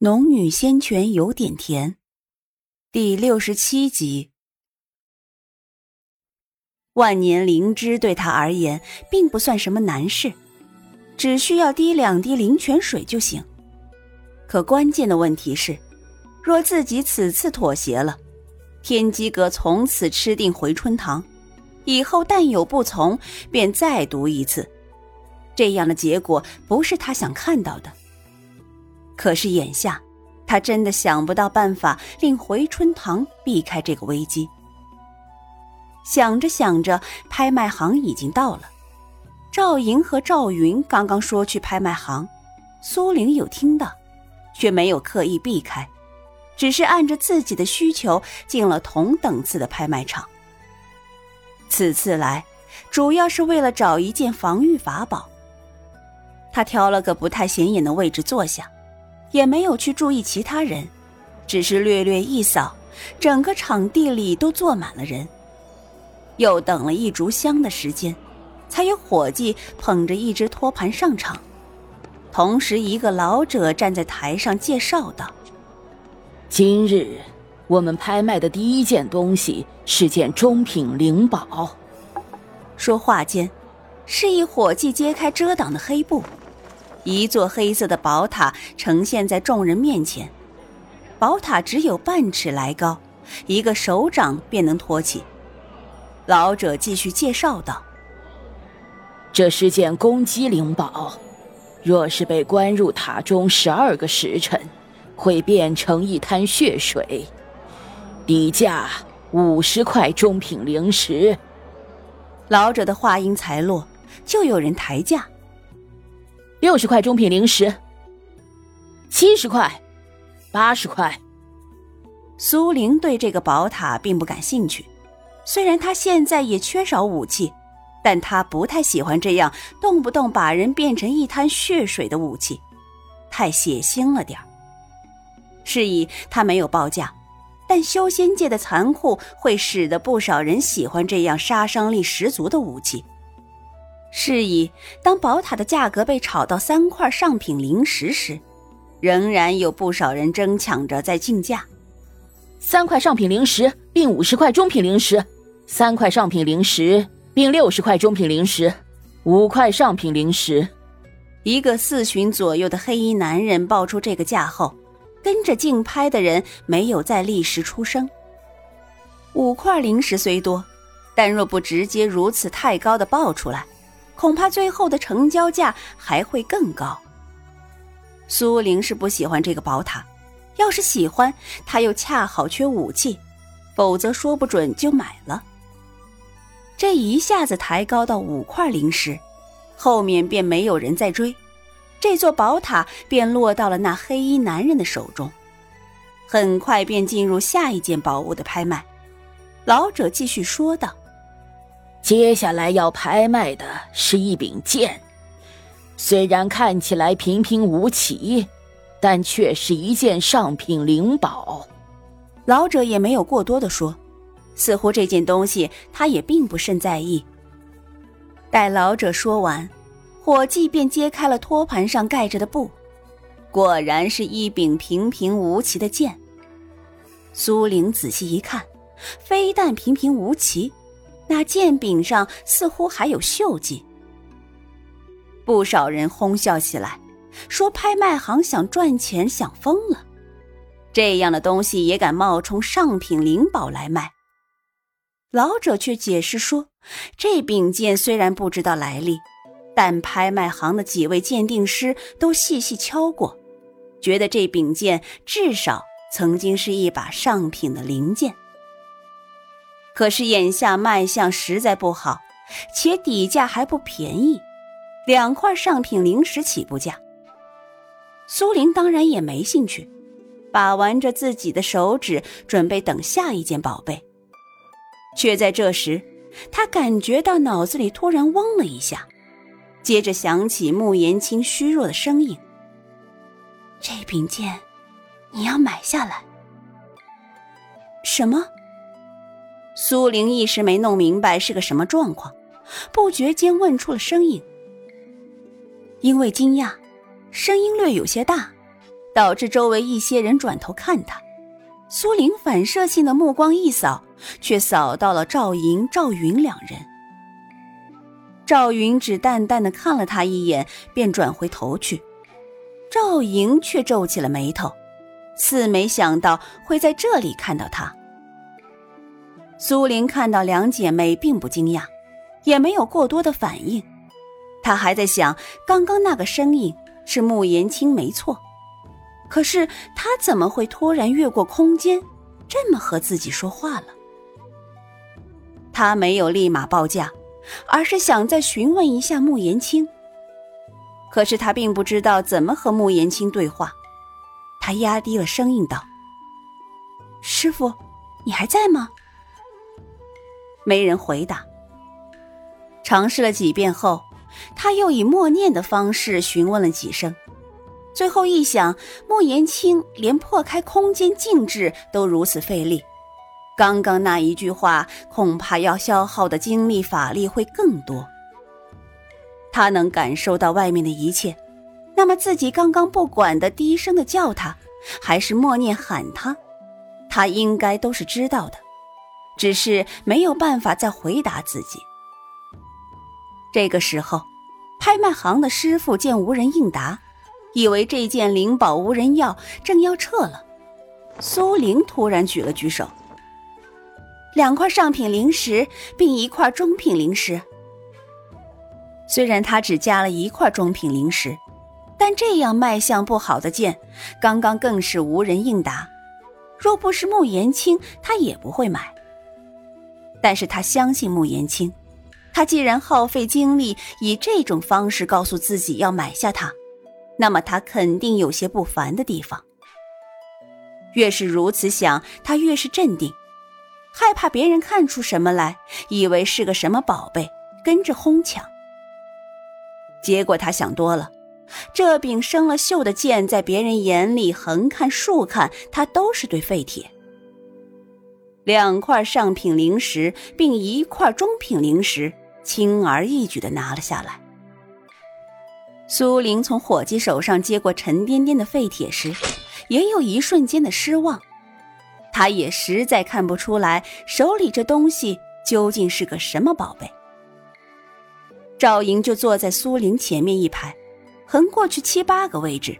农女仙泉有点甜，第六十七集。万年灵芝对他而言并不算什么难事，只需要滴两滴灵泉水就行。可关键的问题是，若自己此次妥协了，天机阁从此吃定回春堂，以后但有不从，便再毒一次。这样的结果不是他想看到的。可是眼下，他真的想不到办法令回春堂避开这个危机。想着想着，拍卖行已经到了。赵莹和赵云刚刚说去拍卖行，苏玲有听到，却没有刻意避开，只是按着自己的需求进了同等次的拍卖场。此次来，主要是为了找一件防御法宝。他挑了个不太显眼的位置坐下。也没有去注意其他人，只是略略一扫，整个场地里都坐满了人。又等了一炷香的时间，才有伙计捧着一只托盘上场。同时，一个老者站在台上介绍道：“今日我们拍卖的第一件东西是件中品灵宝。”说话间，示意伙计揭开遮挡的黑布。一座黑色的宝塔呈现在众人面前，宝塔只有半尺来高，一个手掌便能托起。老者继续介绍道：“这是件攻击灵宝，若是被关入塔中十二个时辰，会变成一滩血水，底价五十块中品灵石。”老者的话音才落，就有人抬价。六十块中品灵石，七十块，八十块。苏玲对这个宝塔并不感兴趣，虽然她现在也缺少武器，但她不太喜欢这样动不动把人变成一滩血水的武器，太血腥了点儿。是以她没有报价，但修仙界的残酷会使得不少人喜欢这样杀伤力十足的武器。是以，当宝塔的价格被炒到三块上品灵石时，仍然有不少人争抢着在竞价。三块上品灵石并五十块中品灵石，三块上品灵石并六十块中品灵石，五块上品灵石。一个四旬左右的黑衣男人报出这个价后，跟着竞拍的人没有再立时出声。五块灵石虽多，但若不直接如此太高的报出来。恐怕最后的成交价还会更高。苏玲是不喜欢这个宝塔，要是喜欢，他又恰好缺武器，否则说不准就买了。这一下子抬高到五块灵石，后面便没有人再追，这座宝塔便落到了那黑衣男人的手中，很快便进入下一件宝物的拍卖。老者继续说道。接下来要拍卖的是一柄剑，虽然看起来平平无奇，但却是一件上品灵宝。老者也没有过多的说，似乎这件东西他也并不甚在意。待老者说完，伙计便揭开了托盘上盖着的布，果然是一柄平平无奇的剑。苏玲仔细一看，非但平平无奇。那剑柄上似乎还有锈迹，不少人哄笑起来，说拍卖行想赚钱想疯了，这样的东西也敢冒充上品灵宝来卖。老者却解释说，这柄剑虽然不知道来历，但拍卖行的几位鉴定师都细细敲过，觉得这柄剑至少曾经是一把上品的灵剑。可是眼下卖相实在不好，且底价还不便宜，两块上品灵石起步价。苏玲当然也没兴趣，把玩着自己的手指，准备等下一件宝贝。却在这时，他感觉到脑子里突然嗡了一下，接着响起穆言青虚弱的声音：“这柄剑，你要买下来。”什么？苏玲一时没弄明白是个什么状况，不觉间问出了声音。因为惊讶，声音略有些大，导致周围一些人转头看他。苏玲反射性的目光一扫，却扫到了赵莹、赵云两人。赵云只淡淡的看了他一眼，便转回头去。赵莹却皱起了眉头，似没想到会在这里看到他。苏玲看到两姐妹，并不惊讶，也没有过多的反应。她还在想，刚刚那个声音是穆言青没错，可是他怎么会突然越过空间，这么和自己说话了？他没有立马报价。而是想再询问一下穆言青，可是他并不知道怎么和穆言青对话。他压低了声音道：“师傅，你还在吗？”没人回答。尝试了几遍后，他又以默念的方式询问了几声，最后一想，穆言青连破开空间静止都如此费力。刚刚那一句话，恐怕要消耗的精力法力会更多。他能感受到外面的一切，那么自己刚刚不管的低声的叫他，还是默念喊他，他应该都是知道的，只是没有办法再回答自己。这个时候，拍卖行的师傅见无人应答，以为这件灵宝无人要，正要撤了。苏玲突然举了举手。两块上品灵石，并一块中品灵石。虽然他只加了一块中品灵石，但这样卖相不好的剑，刚刚更是无人应答。若不是穆言青，他也不会买。但是他相信穆言青，他既然耗费精力以这种方式告诉自己要买下它，那么他肯定有些不凡的地方。越是如此想，他越是镇定。害怕别人看出什么来，以为是个什么宝贝，跟着哄抢。结果他想多了，这柄生了锈的剑，在别人眼里横看竖看，他都是对废铁。两块上品灵石，并一块中品灵石，轻而易举的拿了下来。苏玲从伙计手上接过沉甸甸的废铁时，也有一瞬间的失望。他也实在看不出来手里这东西究竟是个什么宝贝。赵莹就坐在苏玲前面一排，横过去七八个位置，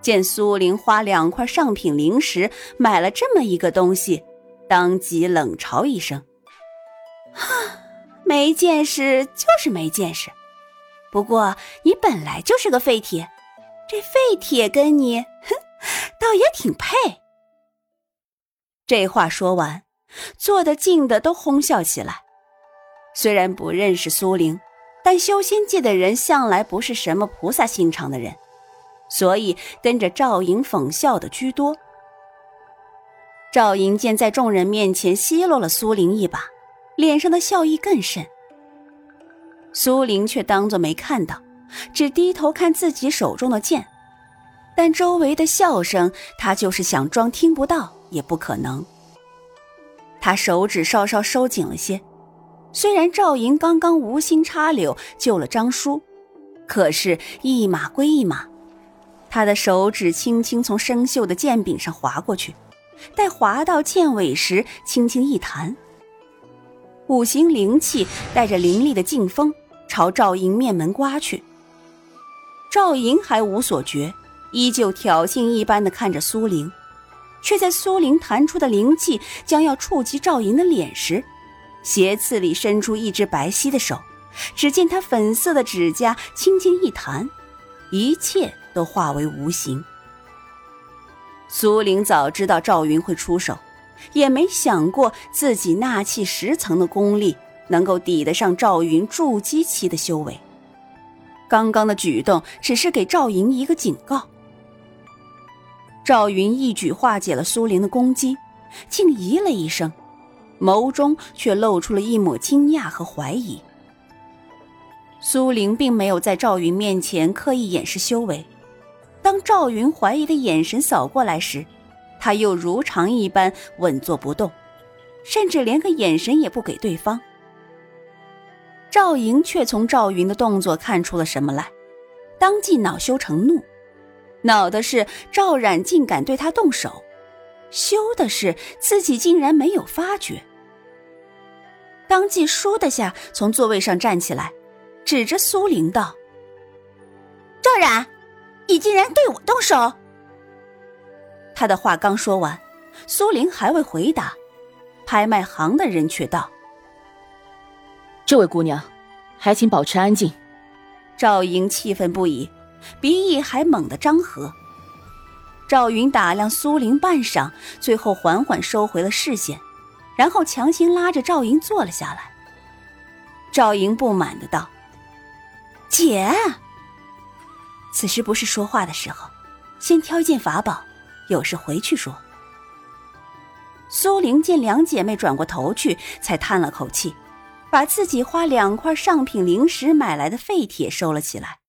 见苏玲花两块上品灵石买了这么一个东西，当即冷嘲一声：“哈，没见识就是没见识。不过你本来就是个废铁，这废铁跟你，哼，倒也挺配。”这话说完，坐得近的都哄笑起来。虽然不认识苏玲，但修仙界的人向来不是什么菩萨心肠的人，所以跟着赵莹讽笑的居多。赵莹见在众人面前奚落了苏玲一把，脸上的笑意更甚。苏玲却当作没看到，只低头看自己手中的剑，但周围的笑声，她就是想装听不到。也不可能。他手指稍稍收紧了些，虽然赵莹刚刚无心插柳救了张叔，可是，一码归一码，他的手指轻轻从生锈的剑柄上划过去，待滑到剑尾时，轻轻一弹，五行灵气带着凌厉的劲风朝赵莹面门刮去。赵莹还无所觉，依旧挑衅一般的看着苏玲。却在苏玲弹出的灵气将要触及赵莹的脸时，斜刺里伸出一只白皙的手，只见她粉色的指甲轻轻一弹，一切都化为无形。苏玲早知道赵云会出手，也没想过自己纳气十层的功力能够抵得上赵云筑基期的修为。刚刚的举动只是给赵云一个警告。赵云一举化解了苏玲的攻击，竟咦了一声，眸中却露出了一抹惊讶和怀疑。苏玲并没有在赵云面前刻意掩饰修为，当赵云怀疑的眼神扫过来时，他又如常一般稳坐不动，甚至连个眼神也不给对方。赵莹却从赵云的动作看出了什么来，当即恼羞成怒。恼的是赵冉竟敢对他动手，羞的是自己竟然没有发觉。当即倏的下从座位上站起来，指着苏玲道：“赵冉，你竟然对我动手！”他的话刚说完，苏玲还未回答，拍卖行的人却道：“这位姑娘，还请保持安静。”赵莹气愤不已。鼻翼还猛地张合。赵云打量苏玲半晌，最后缓缓收回了视线，然后强行拉着赵莹坐了下来。赵莹不满的道：“姐，此时不是说话的时候，先挑一件法宝，有事回去说。”苏玲见两姐妹转过头去，才叹了口气，把自己花两块上品灵石买来的废铁收了起来。